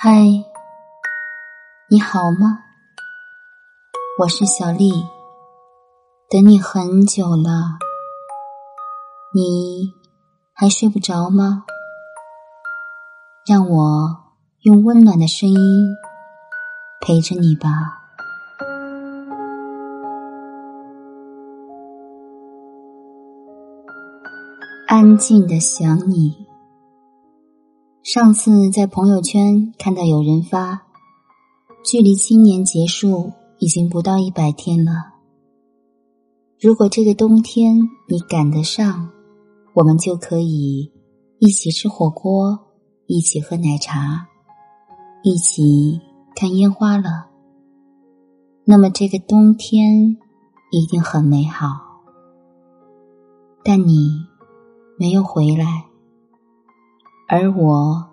嗨，你好吗？我是小丽，等你很久了，你还睡不着吗？让我用温暖的声音陪着你吧。安静的想你。上次在朋友圈看到有人发，距离今年结束已经不到一百天了。如果这个冬天你赶得上，我们就可以一起吃火锅，一起喝奶茶，一起看烟花了。那么这个冬天一定很美好。但你没有回来。而我，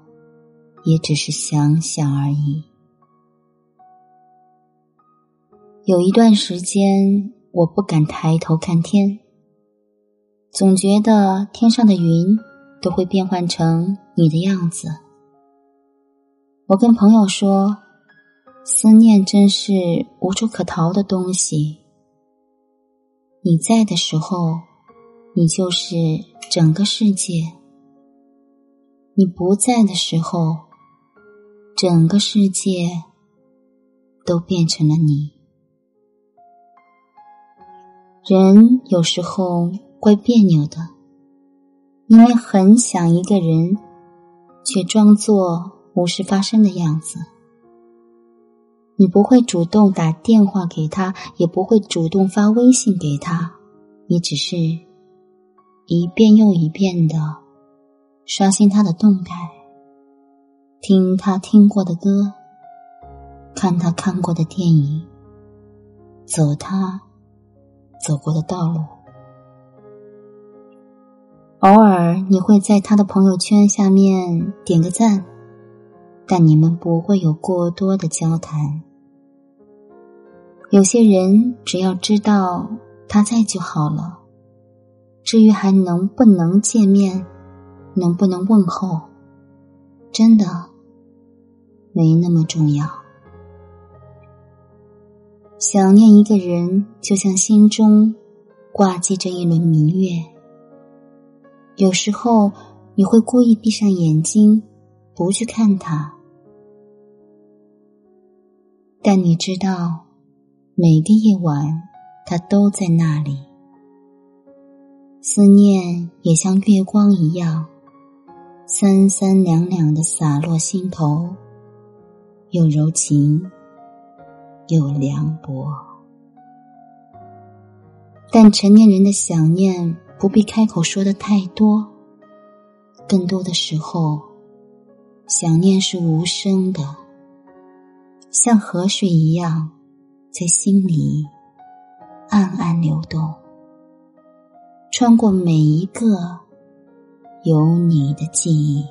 也只是想想而已。有一段时间，我不敢抬头看天，总觉得天上的云都会变换成你的样子。我跟朋友说，思念真是无处可逃的东西。你在的时候，你就是整个世界。你不在的时候，整个世界都变成了你。人有时候怪别扭的，明明很想一个人，却装作无事发生的样子。你不会主动打电话给他，也不会主动发微信给他，你只是一遍又一遍的。刷新他的动态，听他听过的歌，看他看过的电影，走他走过的道路。偶尔你会在他的朋友圈下面点个赞，但你们不会有过多的交谈。有些人只要知道他在就好了，至于还能不能见面。能不能问候，真的没那么重要。想念一个人，就像心中挂记着一轮明月。有时候你会故意闭上眼睛，不去看他，但你知道，每个夜晚他都在那里。思念也像月光一样。三三两两的洒落心头，又柔情又凉薄。但成年人的想念不必开口说的太多，更多的时候，想念是无声的，像河水一样，在心里暗暗流动，穿过每一个。有你的记忆，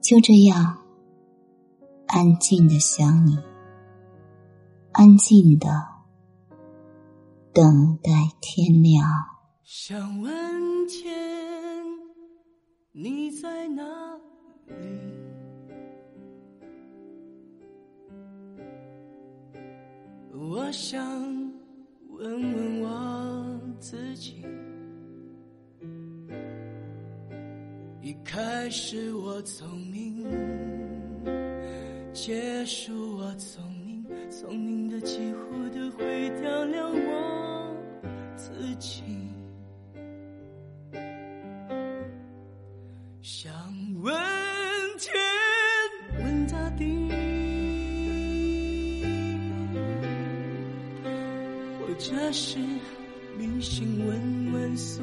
就这样安静的想你，安静的等待天亮。想问天，你在哪里？我想问问我自己。一开始我聪明，结束我聪明，聪明的几乎都会掉了我自己。想问天，问大地，或者是迷信，问问宿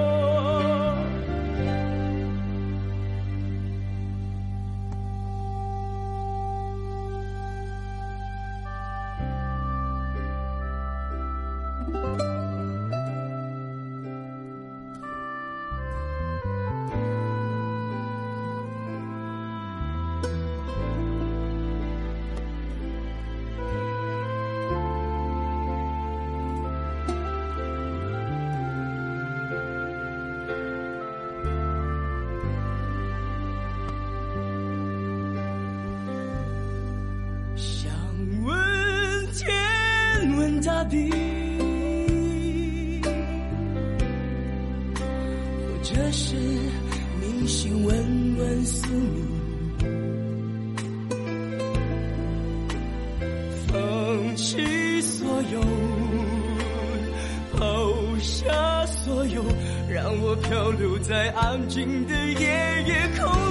大地，或者是明星问问宿命，放弃所有，抛下所有，让我漂流在安静的夜夜空。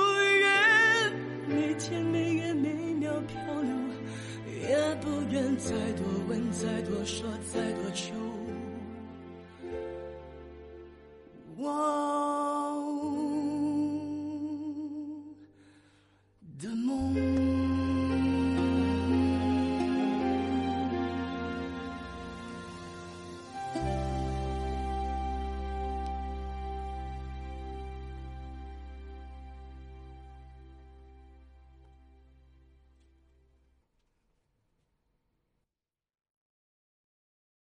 愿再多问再多说再多求。我